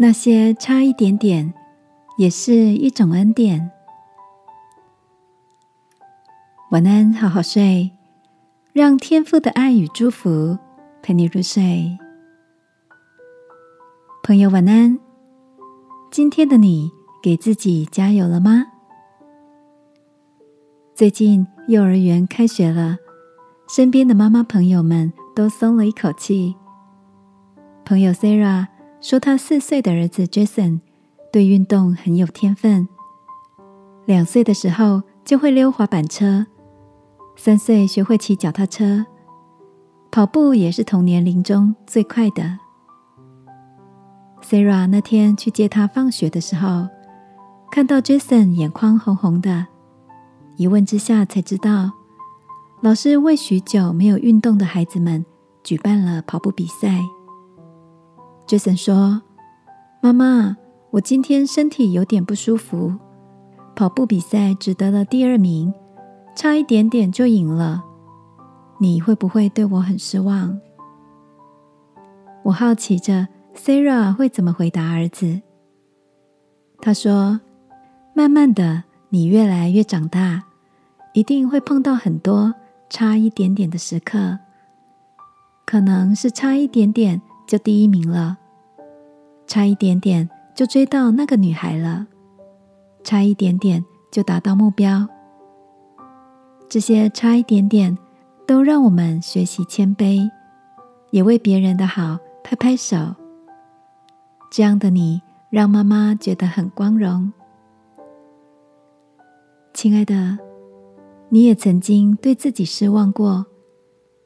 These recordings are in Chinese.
那些差一点点，也是一种恩典。晚安，好好睡，让天父的爱与祝福陪你入睡。朋友，晚安。今天的你给自己加油了吗？最近幼儿园开学了，身边的妈妈朋友们都松了一口气。朋友 Sarah。说他四岁的儿子 Jason 对运动很有天分，两岁的时候就会溜滑板车，三岁学会骑脚踏车，跑步也是同年龄中最快的。Sarah 那天去接他放学的时候，看到 Jason 眼眶红红的，一问之下才知道，老师为许久没有运动的孩子们举办了跑步比赛。Jason 说：“妈妈，我今天身体有点不舒服，跑步比赛只得了第二名，差一点点就赢了。你会不会对我很失望？”我好奇着 Sarah 会怎么回答儿子。他说：“慢慢的，你越来越长大，一定会碰到很多差一点点的时刻，可能是差一点点。”就第一名了，差一点点就追到那个女孩了，差一点点就达到目标。这些差一点点，都让我们学习谦卑，也为别人的好拍拍手。这样的你，让妈妈觉得很光荣。亲爱的，你也曾经对自己失望过，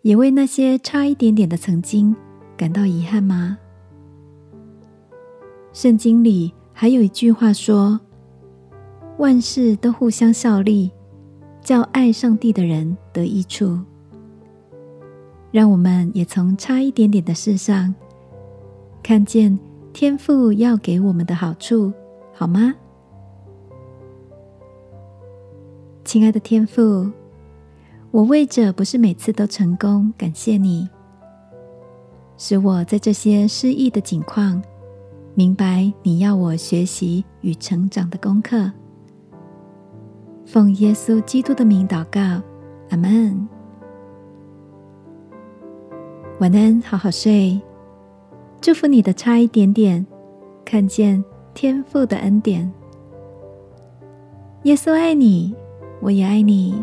也为那些差一点点的曾经。感到遗憾吗？圣经里还有一句话说：“万事都互相效力，叫爱上帝的人得益处。”让我们也从差一点点的事上，看见天父要给我们的好处，好吗？亲爱的天父，我为着不是每次都成功，感谢你。使我在这些失意的境况，明白你要我学习与成长的功课。奉耶稣基督的名祷告，阿门。晚安，好好睡。祝福你的差一点点，看见天父的恩典。耶稣爱你，我也爱你。